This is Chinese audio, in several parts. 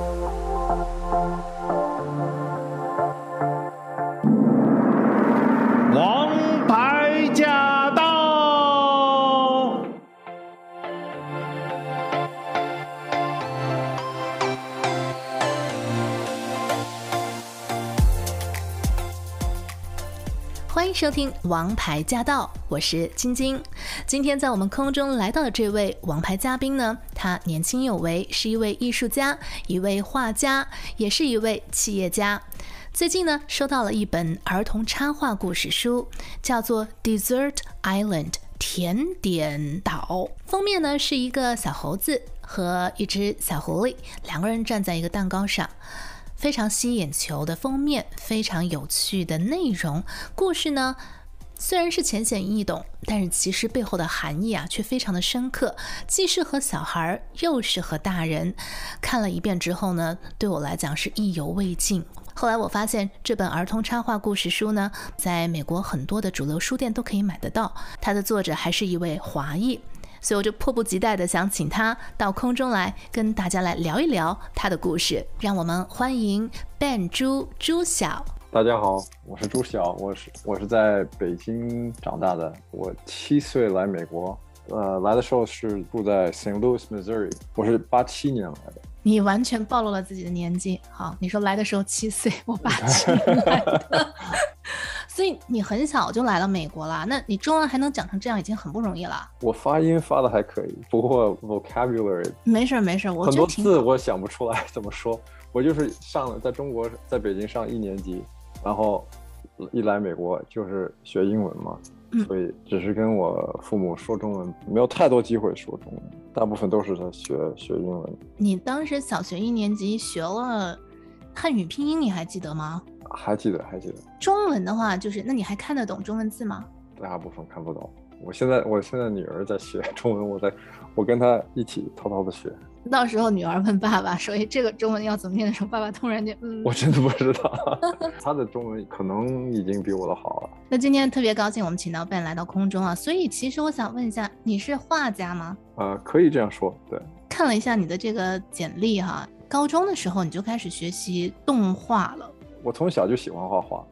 王收听《王牌驾到》，我是晶晶。今天在我们空中来到的这位王牌嘉宾呢，他年轻有为，是一位艺术家，一位画家，也是一位企业家。最近呢，收到了一本儿童插画故事书，叫做《Dessert Island》甜点岛。封面呢是一个小猴子和一只小狐狸，两个人站在一个蛋糕上。非常吸眼球的封面，非常有趣的内容。故事呢，虽然是浅显易懂，但是其实背后的含义啊，却非常的深刻，既适合小孩，又适合大人。看了一遍之后呢，对我来讲是意犹未尽。后来我发现这本儿童插画故事书呢，在美国很多的主流书店都可以买得到。它的作者还是一位华裔。所以我就迫不及待的想请他到空中来跟大家来聊一聊他的故事。让我们欢迎 Ben 朱朱晓。大家好，我是朱晓，我是我是在北京长大的。我七岁来美国，呃，来的时候是住在 St. Louis, Missouri。我是八七年来的。你完全暴露了自己的年纪。好，你说来的时候七岁，我八七年来的。所以你很小就来了美国了，那你中文还能讲成这样，已经很不容易了。我发音发的还可以，不过 vocabulary 没事没事，我很多字我想不出来 怎么说。我就是上了在中国，在北京上一年级，然后一来美国就是学英文嘛，嗯、所以只是跟我父母说中文，没有太多机会说中文，大部分都是在学学英文。你当时小学一年级学了汉语拼音，你还记得吗？还记得，还记得。中文的话，就是那你还看得懂中文字吗？大部分看不懂。我现在，我现在女儿在学 中文，我在，我跟她一起偷偷的学。到时候女儿问爸爸说：“哎，这个中文要怎么念的时候，爸爸突然间，嗯，我真的不知道。他的中文可能已经比我的好了。那今天特别高兴，我们请到 Ben 来到空中啊。所以其实我想问一下，你是画家吗？呃，可以这样说，对。看了一下你的这个简历哈，高中的时候你就开始学习动画了。我从小就喜欢画画，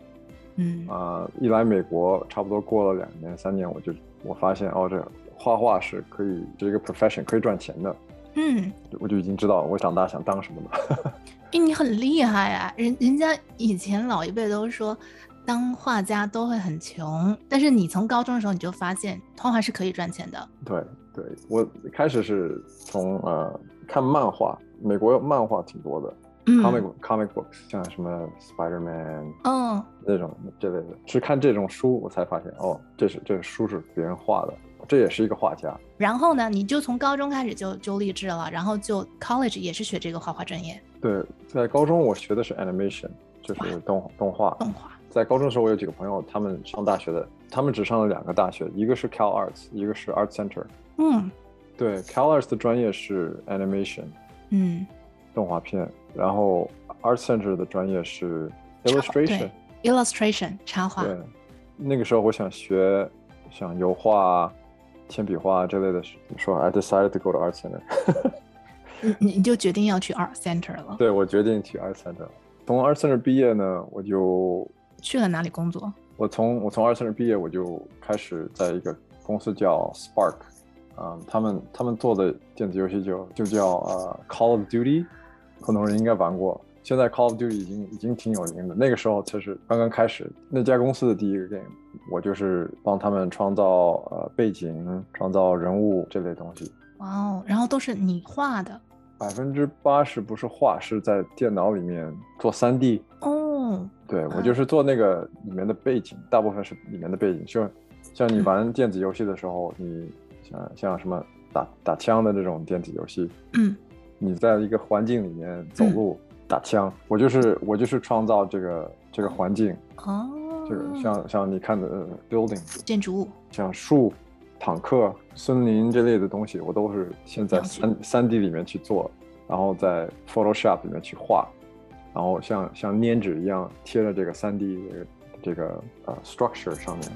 嗯，啊、呃，一来美国，差不多过了两年三年，我就我发现哦，这画画是可以这个 profession 可以赚钱的，嗯，我就已经知道我长大想当什么了。哎，你很厉害啊！人人家以前老一辈都说，当画家都会很穷，但是你从高中的时候你就发现画画是可以赚钱的。对对，我开始是从呃看漫画，美国漫画挺多的。Comic comic books 像什么 Spider-Man，嗯，那种这类的，是看这种书我才发现哦，这是这书是别人画的，这也是一个画家。然后呢，你就从高中开始就就立志了，然后就 college 也是学这个画画专业。对，在高中我学的是 animation，就是动动画。动画。在高中的时候，我有几个朋友，他们上大学的，他们只上了两个大学，一个是 Cal Arts，一个是 Art Center。嗯，对，Cal Arts 的专业是 animation，嗯，动画片。然后 Art Center 的专业是 illustration，illustration 插画。对，那个时候我想学像油画、铅笔画这类的，说 I decided to go to Art Center。你你就决定要去 Art Center 了？对，我决定去 Art Center。从 Art Center 毕业呢，我就去了哪里工作？我从我从 Art Center 毕业，我就开始在一个公司叫 Spark，啊、呃，他们他们做的电子游戏就就叫呃 Call of Duty。很多人应该玩过，现在 Call of Duty 已经已经挺有名的。那个时候才是刚刚开始，那家公司的第一个 game，我就是帮他们创造呃背景、创造人物这类东西。哇哦，然后都是你画的？百分之八十不是画，是在电脑里面做 3D。哦，对，我就是做那个里面的背景，大部分是里面的背景。就像你玩电子游戏的时候，嗯、你像像什么打打枪的这种电子游戏，嗯。你在一个环境里面走路、嗯、打枪，我就是我就是创造这个这个环境。哦，这个像像你看的 building 建筑物，像树、坦克、森林这类的东西，我都是先在三三 D 里面去做，然后在 Photoshop 里面去画，然后像像粘纸一样贴在这个三 D 的这个呃 structure 上面。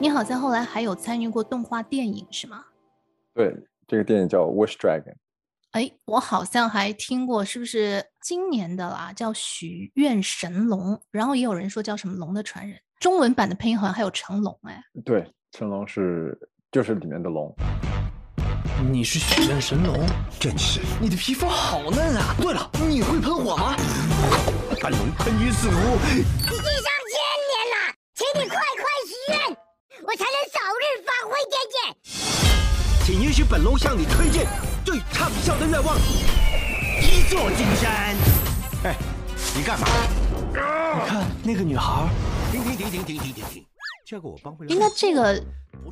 你好像后来还有参与过动画电影是吗？对，这个电影叫《Wish Dragon》。哎，我好像还听过，是不是今年的啦？叫《许愿神龙》，然后也有人说叫什么《龙的传人》。中文版的配音好像还有成龙哎。对，成龙是就是里面的龙。你是许愿神龙，真是！你的皮肤好嫩啊。对了，你会喷火吗？喷龙喷于死无。已经上千年了，请你快快许愿，我才能早日发挥点点。请允许本龙向你推荐。最畅销的愿望，一座金山。哎，你干嘛？你看那个女孩。停停停停停停停停！这个我帮不了。应该这个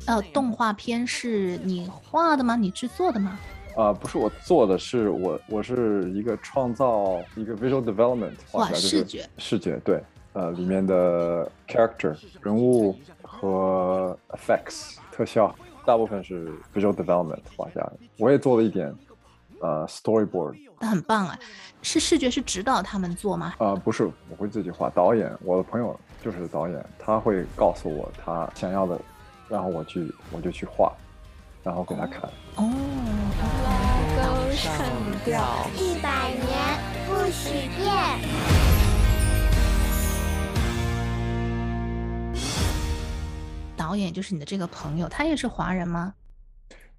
呃动画片是你画的吗？你制作的吗？啊、呃，不是我做的，是我我是一个创造一个 visual development 画哇，视觉视觉对，呃里面的 character 人物和 effects 特效。大部分是 visual development 画下的，我也做了一点，呃，storyboard。那很棒啊！是视觉是指导他们做吗？呃，不是，我会自己画。导演，我的朋友就是导演，他会告诉我他想要的，然后我去我就去画，然后给他看。哦。拉钩上吊，一百年不许变。导演就是你的这个朋友，他也是华人吗？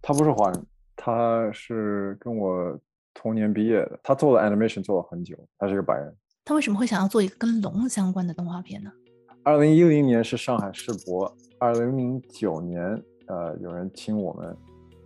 他不是华人，他是跟我同年毕业的。他做了 animation 做了很久，他是个白人。他为什么会想要做一个跟龙相关的动画片呢？二零一零年是上海世博，二零零九年，呃，有人请我们，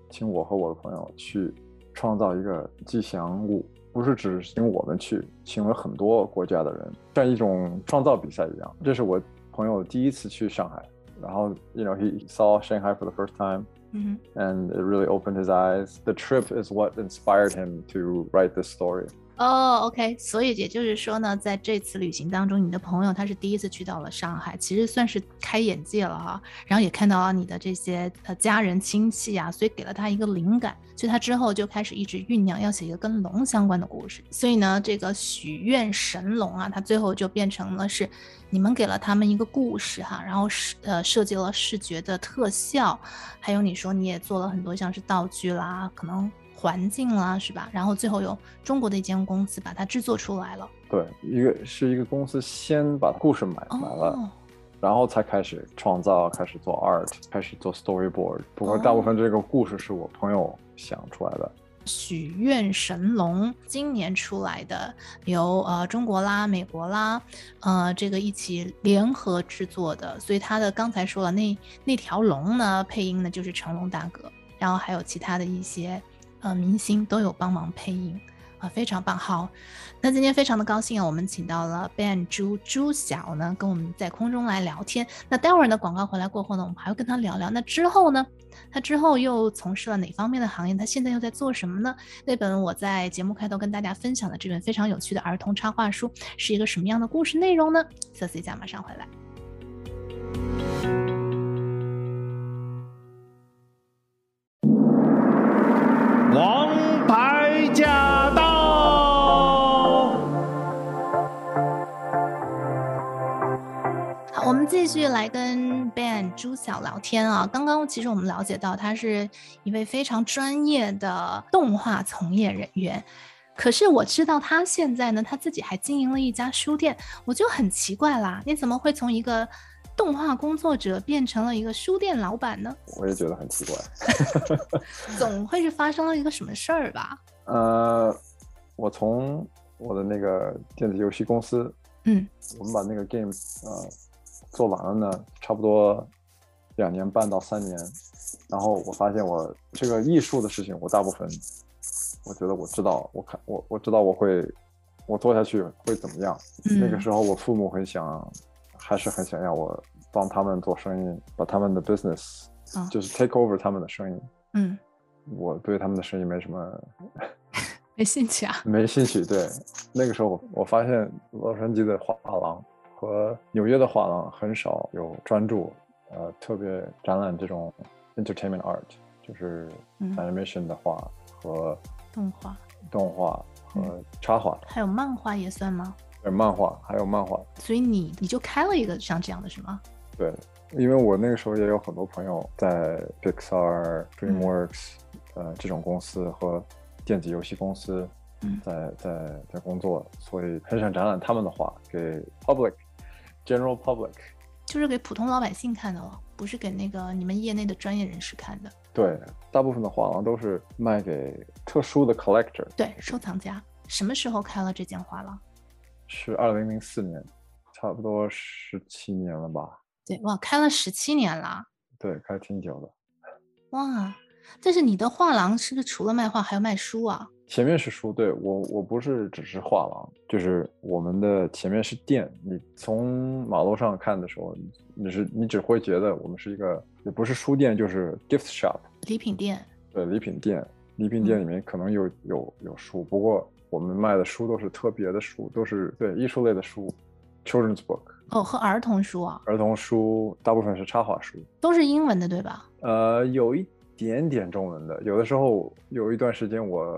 请我和我的朋友去创造一个吉祥物，不是只请我们去，请了很多国家的人，像一种创造比赛一样。这是我朋友第一次去上海。然后，you know, he saw Shanghai for the first time, mm-hmm. and it really opened his eyes. The trip is what inspired him to write this story. 哦、，OK，所以也就是说呢，在这次旅行当中，你的朋友他是第一次去到了上海，其实算是开眼界了哈。然后也看到了你的这些呃家人亲戚啊，所以给了他一个灵感，所以他之后就开始一直酝酿要写一个跟龙相关的故事。所以呢，这个许愿神龙啊，它最后就变成了是你们给了他们一个故事哈，然后是呃设计了视觉的特效，还有你说你也做了很多像是道具啦，可能。环境啦，是吧？然后最后有中国的一间公司把它制作出来了。对，一个是一个公司先把故事买买了，哦，然后才开始创造，开始做 art，开始做 storyboard。不过大部分这个故事是我朋友想出来的。许愿神龙今年出来的，由呃中国啦、美国啦，呃这个一起联合制作的。所以他的刚才说了那那条龙呢，配音呢就是成龙大哥，然后还有其他的一些。呃，明星都有帮忙配音啊，非常棒。好，那今天非常的高兴啊，我们请到了 Ben 朱朱晓呢，跟我们在空中来聊天。那待会儿呢，广告回来过后呢，我们还会跟他聊聊。那之后呢，他之后又从事了哪方面的行业？他现在又在做什么呢？那本我在节目开头跟大家分享的这本非常有趣的儿童插画书，是一个什么样的故事内容呢？休息一下，马上回来。继续来跟 Ben 朱晓聊天啊。刚刚其实我们了解到，他是一位非常专业的动画从业人员。可是我知道他现在呢，他自己还经营了一家书店，我就很奇怪啦，你怎么会从一个动画工作者变成了一个书店老板呢？我也觉得很奇怪，总会是发生了一个什么事儿吧？呃，我从我的那个电子游戏公司，嗯，我们把那个 game 呃做完了呢，差不多两年半到三年，然后我发现我这个艺术的事情，我大部分我觉得我知道，我看我我知道我会我做下去会怎么样。嗯，那个时候我父母很想。还是很想要我帮他们做生意，把他们的 business，哦，就是 take over 他们的生意。嗯，我对他们的生意没什么，没兴趣啊。没兴趣。对，那个时候我发现洛杉矶的画廊和纽约的画廊很少有专注，呃，特别展览这种 entertainment art，就是 animation 的画和动画、动画和插画，还有漫画也算吗？漫画还有漫画，所以你你就开了一个像这样的是吗？对，因为我那个时候也有很多朋友在 Pixar、DreamWorks，嗯、呃这种公司和电子游戏公司在，在在在工作，所以很想展览他们的画给 public、general public，就是给普通老百姓看的了，不是给那个你们业内的专业人士看的。对，大部分的画廊都是卖给特殊的 collector，对，收藏家。什么时候开了这间画廊？是二零零四年，差不多十七年了吧。对，哇，开了十七年了。对，开挺久的。哇，但是你的画廊是不是除了卖画还要卖书啊？前面是书，对，我我不是只是画廊，就是我们的前面是店。你从马路上看的时候，你是你只会觉得我们是一个，也不是书店，就是 gift shop，礼品店。对，礼品店，礼品店里面可能有、嗯、有有书，不过我们卖的书都是特别的书，都是对艺术类的书，children's book。哦，和儿童书啊？儿童书大部分是插画书，都是英文的，对吧？呃，有一点点中文的。有的时候有一段时间我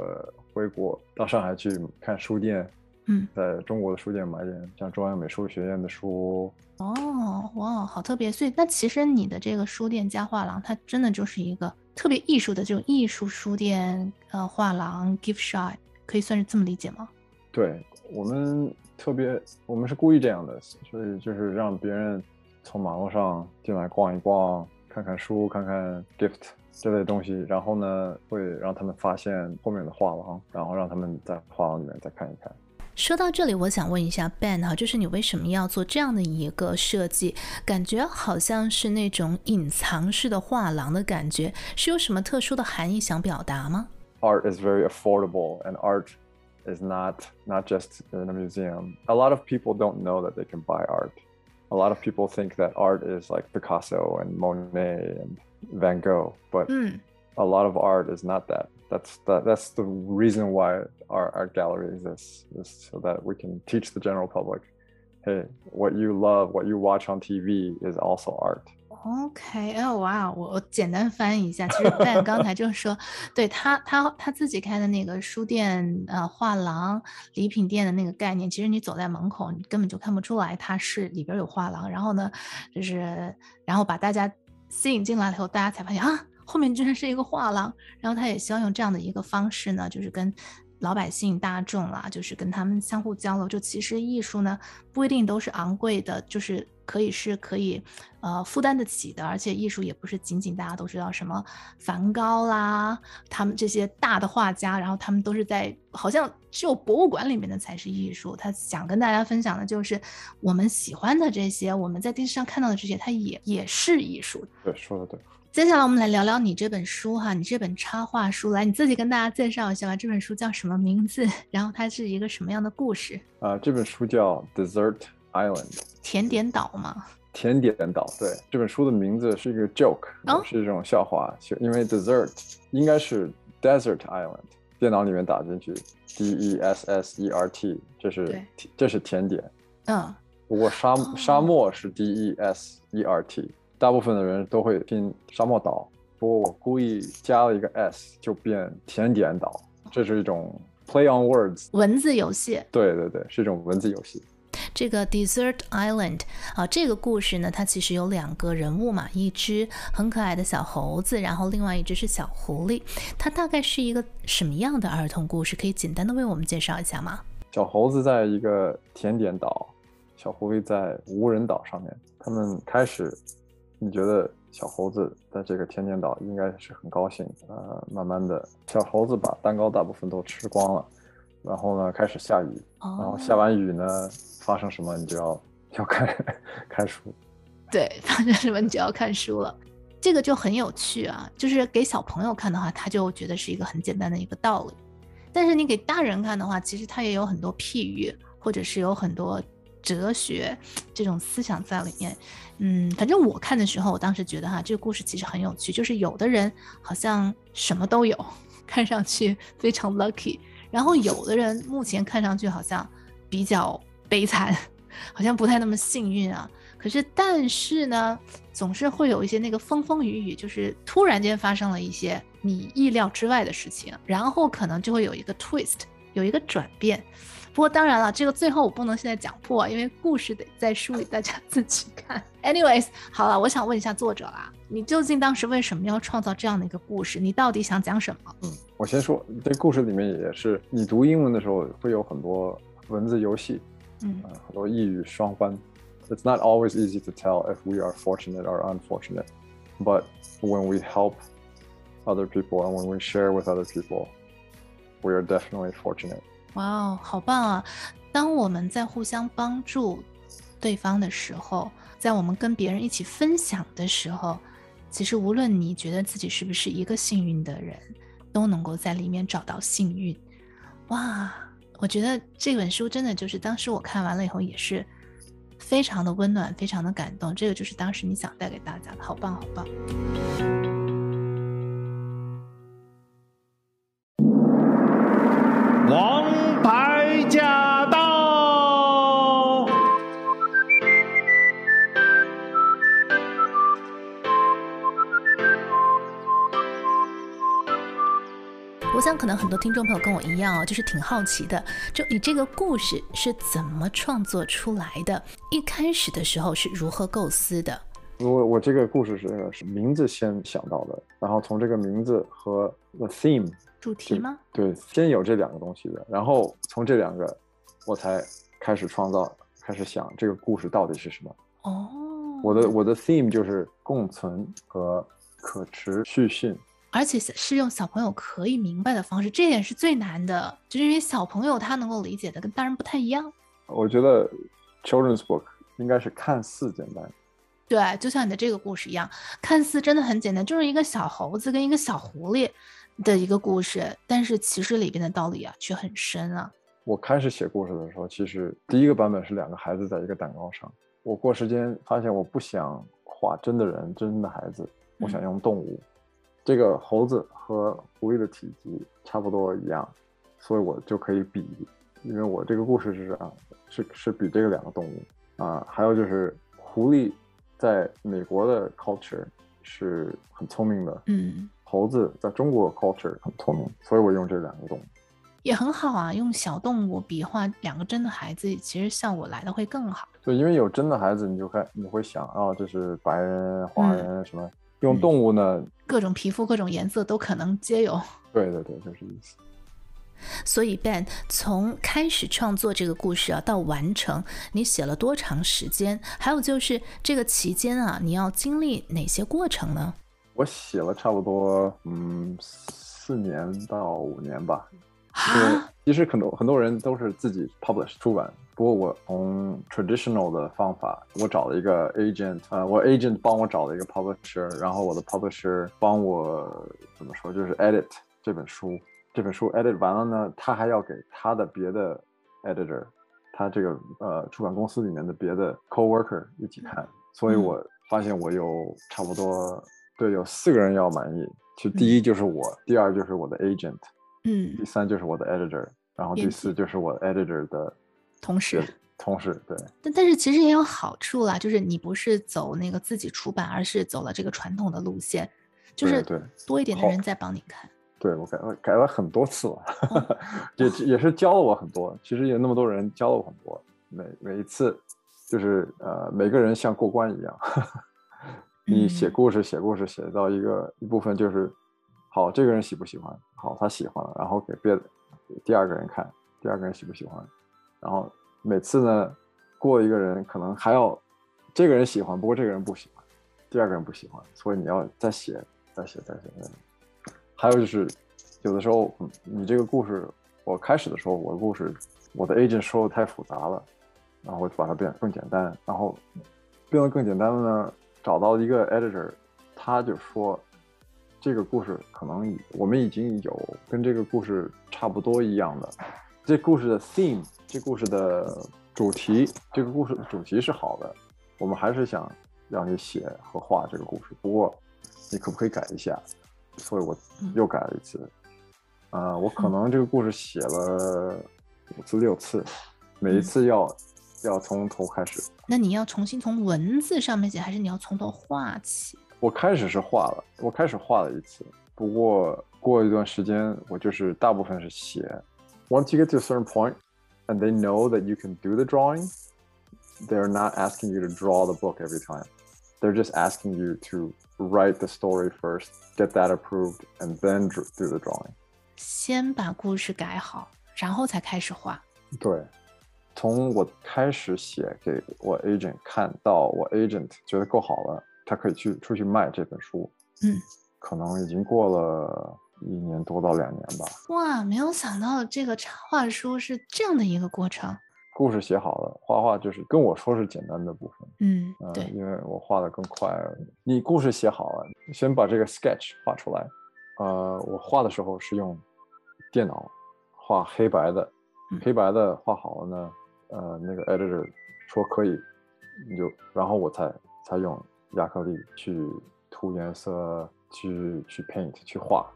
回国到上海去看书店，嗯，在中国的书店买点像中央美术学院的书。哦，哇，好特别。所以那其实你的这个书店加画廊，它真的就是一个特别艺术的这种艺术书店，呃，画廊 gift shop，可以算是这么理解吗？对，我们。特别，我们是故意这样的，所以就是让别人从马路上进来逛一逛，看看书，看看 gift 这类东西，然后呢，会让他们发现后面的画廊，然后让他们在画廊里面再看一看。说到这里，我想问一下 Ben 哈，就是你为什么要做这样的一个设计？感觉好像是那种隐藏式的画廊的感觉，是有什么特殊的含义想表达吗？Art is very affordable, and art is not not just in a museum. A lot of people don't know that they can buy art. A lot of people think that art is like Picasso and Monet and Van Gogh, but mm. a lot of art is not that. That's that, that's the reason why our art gallery exists, is so that we can teach the general public, hey, what you love, what you watch on TV is also art. OK，哎哇，我我简单翻译一下，其实 Ben 刚才就是说，对他他他自己开的那个书店、呃画廊、礼品店的那个概念，其实你走在门口，你根本就看不出来它是里边有画廊。然后呢，就是然后把大家 吸引进来了以后，大家才发现啊，后面居然是一个画廊。然后他也希望用这样的一个方式呢，就是跟。老百姓大众啦，就是跟他们相互交流。就其实艺术呢，不一定都是昂贵的，就是可以是可以，呃，负担得起的。而且艺术也不是仅仅大家都知道什么梵高啦，他们这些大的画家，然后他们都是在好像只有博物馆里面的才是艺术。他想跟大家分享的就是我们喜欢的这些，我们在电视上看到的这些，它也也是艺术。对，说的对。接下来我们来聊聊你这本书哈，你这本插画书，来你自己跟大家介绍一下吧。这本书叫什么名字？然后它是一个什么样的故事？啊、呃，这本书叫 Dessert Island，甜点岛吗？甜点岛，对。这本书的名字是一个 joke，、哦、是一种笑话，因为 dessert 应该是 Desert Island，电脑里面打进去 D E S S E R T，这是这是甜点。嗯。不过沙、哦、沙漠是 D E S E R T。大部分的人都会拼沙漠岛，不过我故意加了一个 s，就变甜点岛。这是一种 play on words 文字游戏。对对对，是一种文字游戏。这个 Dessert Island 啊，这个故事呢，它其实有两个人物嘛，一只很可爱的小猴子，然后另外一只是小狐狸。它大概是一个什么样的儿童故事？可以简单的为我们介绍一下吗？小猴子在一个甜点岛，小狐狸在无人岛上面，他们开始。你觉得小猴子在这个天天岛应该是很高兴，呃，慢慢的小猴子把蛋糕大部分都吃光了，然后呢开始下雨，然后下完雨呢发生什么你就要要看看书，对，发生什么你就要看书了，这个就很有趣啊，就是给小朋友看的话，他就觉得是一个很简单的一个道理，但是你给大人看的话，其实他也有很多譬喻，或者是有很多。哲学这种思想在里面，嗯，反正我看的时候，我当时觉得哈，这个故事其实很有趣，就是有的人好像什么都有，看上去非常 lucky，然后有的人目前看上去好像比较悲惨，好像不太那么幸运啊。可是但是呢，总是会有一些那个风风雨雨，就是突然间发生了一些你意料之外的事情，然后可能就会有一个 twist，有一个转变。不过当然了，这个最后我不能现在讲破，因为故事得在书里大家自己看。Anyways，好了，我想问一下作者啦，你究竟当时为什么要创造这样的一个故事？你到底想讲什么？嗯，我先说，这故事里面也是，你读英文的时候会有很多文字游戏，嗯，呃、很多一语双关。It's not always easy to tell if we are fortunate or unfortunate, but when we help other people and when we share with other people, we are definitely fortunate. 哇哦，好棒啊！当我们在互相帮助对方的时候，在我们跟别人一起分享的时候，其实无论你觉得自己是不是一个幸运的人，都能够在里面找到幸运。哇，我觉得这本书真的就是当时我看完了以后也是。非常的温暖，非常的感动，这个就是当时你想带给大家的，好棒，好棒。想，可能很多听众朋友跟我一样哦，就是挺好奇的，就你这个故事是怎么创作出来的？一开始的时候是如何构思的？我我这个故事是是名字先想到的，然后从这个名字和 the theme 主题吗？对，先有这两个东西的，然后从这两个我才开始创造，开始想这个故事到底是什么。哦，我的我的 theme 就是共存和可持续性。而且是用小朋友可以明白的方式，这一点是最难的，就是因为小朋友他能够理解的跟大人不太一样。我觉得 children's book 应该是看似简单，对，就像你的这个故事一样，看似真的很简单，就是一个小猴子跟一个小狐狸的一个故事，但是其实里边的道理啊却很深啊。我开始写故事的时候，其实第一个版本是两个孩子在一个蛋糕上，我过时间发现我不想画真的人，真的孩子，我想用动物。嗯这个猴子和狐狸的体积差不多一样，所以我就可以比，因为我这个故事是这样，是是比这个两个动物啊，还有就是狐狸在美国的 culture 是很聪明的，嗯，猴子在中国 culture 很聪明，所以我用这两个动物也很好啊，用小动物比划两个真的孩子，其实效果来的会更好。对，因为有真的孩子，你就看你会想啊、哦，这是白人、华人什么。嗯用动物呢，嗯、各种皮肤、各种颜色都可能皆有。对对对，就是意思。所以 Ben 从开始创作这个故事啊，到完成，你写了多长时间？还有就是这个期间啊，你要经历哪些过程呢？我写了差不多嗯四年到五年吧。啊？其实很多很多人都是自己 publish 出版。不过我从 traditional 的方法，我找了一个 agent，呃，我 agent 帮我找了一个 publisher，然后我的 publisher 帮我怎么说，就是 edit 这本书，这本书 edit 完了呢，他还要给他的别的 editor，他这个呃出版公司里面的别的 co-worker 一起看，所以我发现我有差不多对有四个人要满意，其实第一就是我，嗯、第二就是我的 agent，嗯，第三就是我的 editor，然后第四就是我 editor 的。同时，同时，对，但但是其实也有好处啦，就是你不是走那个自己出版，而是走了这个传统的路线，就是对多一点的人在帮你看。对，我改了改了很多次了，哦、也也是教了我很多。其实有那么多人教了我很多，每每一次就是呃每个人像过关一样，你写故事写故事写到一个一部分就是好，这个人喜不喜欢？好，他喜欢了，然后给别的第二个人看，第二个人喜不喜欢？然后每次呢，过一个人可能还要，这个人喜欢，不过这个人不喜欢，第二个人不喜欢，所以你要再写，再写，再写，再写。还有就是，有的时候你这个故事，我开始的时候我的故事，我的 agent 说的太复杂了，然后我就把它变更简单，然后变得更简单了呢，找到一个 editor，他就说，这个故事可能我们已经有跟这个故事差不多一样的。这故事的 theme，这故事的主题，这个故事的主题是好的，我们还是想让你写和画这个故事。不过，你可不可以改一下？所以我又改了一次。啊、呃，我可能这个故事写了五次六次，每一次要、嗯、要从头开始。那你要重新从文字上面写，还是你要从头画起？我开始是画了，我开始画了一次。不过过一段时间，我就是大部分是写。Once you get to a certain point，and they know that you can do the drawing, they're not asking you to draw the book every time. They're just asking you to write the story first, get that approved, and then do the drawing. 先把故事改好，然后才开始画。对，从我开始写给我 agent 看到我 agent 觉得够好了，他可以去出去卖这本书。嗯，可能已经过了 一年多到两年吧。哇，没有想到这个插画书是这样的一个过程。故事写好了，画画就是跟我说是简单的部分。嗯，对，呃，因为我画的更快。你故事写好了，先把这个 sketch 画出来。呃，我画的时候是用电脑画黑白的，嗯、黑白的画好了呢，呃，那个 editor 说可以，你就然后我才才用亚克力去涂颜色，去去 paint 去画。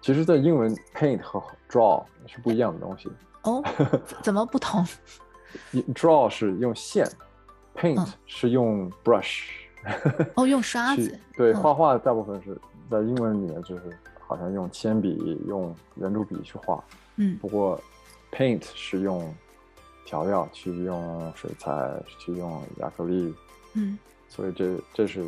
其实，在英文 paint 和 draw 是不一样的东西。哦，怎么不同？Draw 是用线，Paint 是用 brush，嗯、哦，用刷子。对，画画大部分是在英文里面就是好像用铅笔、用圆珠笔去画。嗯，不过 Paint 是用调料，去用水彩，去用亚克力。嗯，所以这这是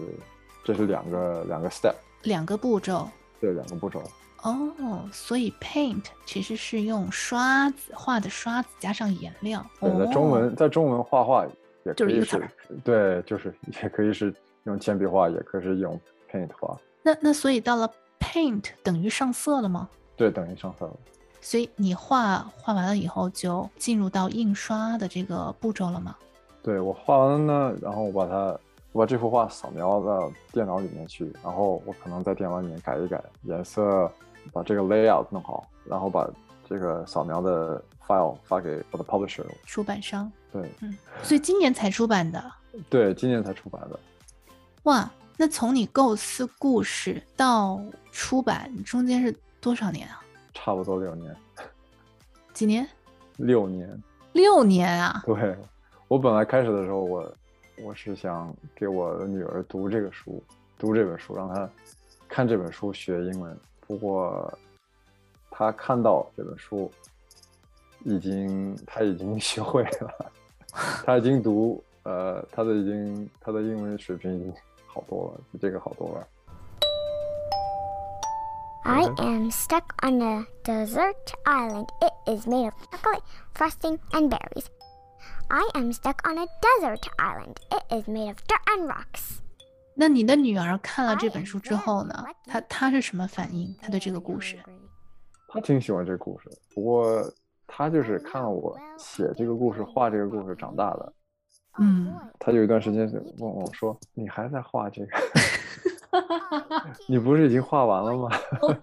这是两个两个 step，两个步骤。对，两个步骤。哦，所以 paint 其实是用刷子画的刷子加上颜料。对，在中文，在中文画画也可以是，就是对，就是也可以是用铅笔画，也可以是用 paint 画。那那所以到了 paint 等于上色了吗？对，等于上色了。所以你画画完了以后就进入到印刷的这个步骤了吗？对，我画完了呢，然后我把它，我把这幅画扫描到电脑里面去，然后我可能在电脑里面改一改颜色。把这个 layout 弄好，然后把这个扫描的 file 发给我的 publisher 出版商。对，嗯，所以今年才出版的。对，今年才出版的。哇，那从你构思故事到出版中间是多少年啊？差不多六年。几年？六年。六年啊？对，我本来开始的时候，我我是想给我的女儿读这个书，读这本书，让她看这本书学英文。不过，他看到这本书，已经他已经学会了，他已经读，呃，他的已经他的英文水平已经好多了，比这个好多了。I am stuck on a desert island. It is made of chocolate, frosting, and berries. I am stuck on a desert island. It is made of dirt and rocks. 那你的女儿看了这本书之后呢？她她是什么反应？她对这个故事？她挺喜欢这个故事，不过她就是看了我写这个故事、画这个故事长大的。嗯，她有一段时间问我说：“你还在画这个？你不是已经画完了吗？”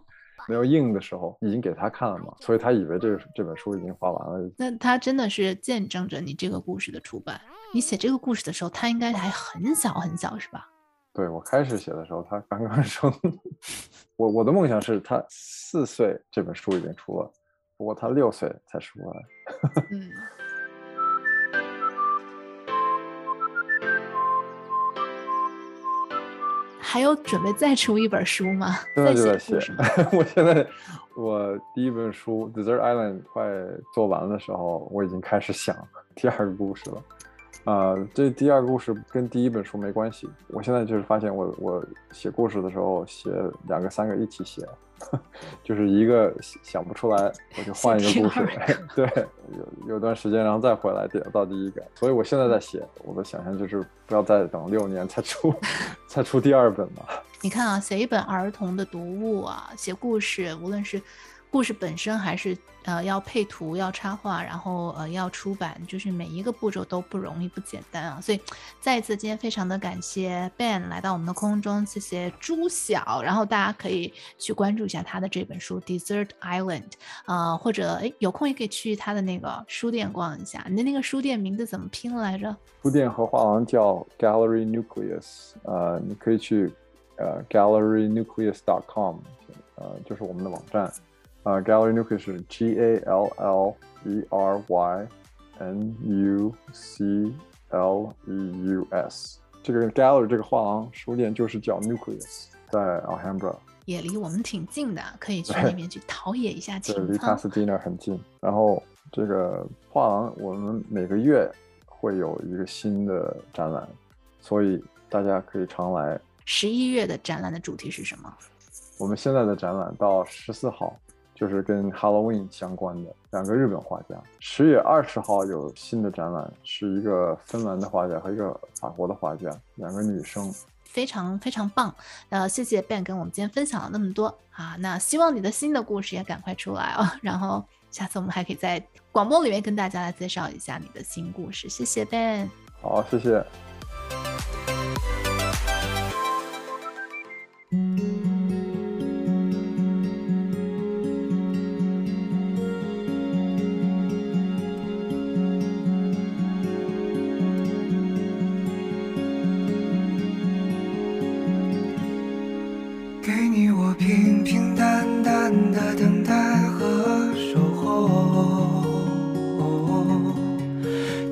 没有印的时候已经给她看了嘛，所以她以为这这本书已经画完了。那她真的是见证着你这个故事的出版。你写这个故事的时候，她应该还很小很小，是吧？对，我开始写的时候，他刚刚 生。我我的梦想是他四岁这本书已经出了，不过他六岁才出来。嗯。还有准备再出一本书吗？现在就在写。我现在我第一本书《Desert Island》快做完的时候，我已经开始想第二个故事了。啊、呃，这第二个故事跟第一本书没关系。我现在就是发现我，我我写故事的时候写两个、三个一起写，就是一个想不出来，我就换一个故事。对，有有段时间，然后再回来点到第一个。所以我现在在写，我的想象就是不要再等六年才出，才出第二本嘛。你看啊，写一本儿童的读物啊，写故事，无论是。故事本身还是呃要配图要插画，然后呃要出版，就是每一个步骤都不容易不简单啊！所以再一次今天非常的感谢 Ben 来到我们的空中，谢谢朱晓，然后大家可以去关注一下他的这本书《Desert Island》啊、呃，或者哎有空也可以去他的那个书店逛一下。你的那个书店名字怎么拼来着？书店和画廊叫 Gallery Nucleus，呃，你可以去呃 GalleryNucleus.com，呃，就是我们的网站。啊、uh,，Gallery Nucleus 是 G A L L E R Y N U C L E U S。这个 Gallery 这个画廊书店就是叫 Nucleus。在 Alhambra，也离我们挺近的，可以去那边去陶冶一下 情操。对，离 Pasadena 很近。然后这个画廊，我们每个月会有一个新的展览，所以大家可以常来。十一月的展览的主题是什么？我们现在的展览到十四号，就是跟 Halloween 相关的两个日本画家。十月二十号有新的展览，是一个芬兰的画家和一个法国的画家，两个女生。非常非常棒，呃，谢谢 Ben 跟我们今天分享了那么多啊，那希望你的新的故事也赶快出来哦，然后下次我们还可以在广播里面跟大家来介绍一下你的新故事，谢谢 Ben。好，谢谢。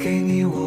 给你我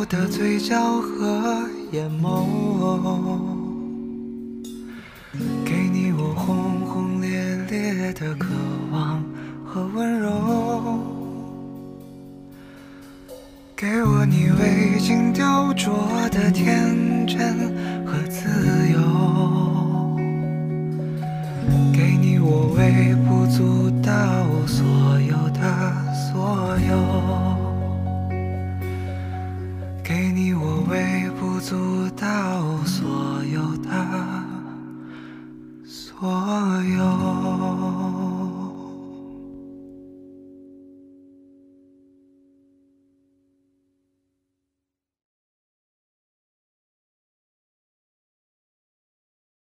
我的嘴角和眼眸给你我轰轰烈烈的渴望和温柔。给我你未经雕琢的天真。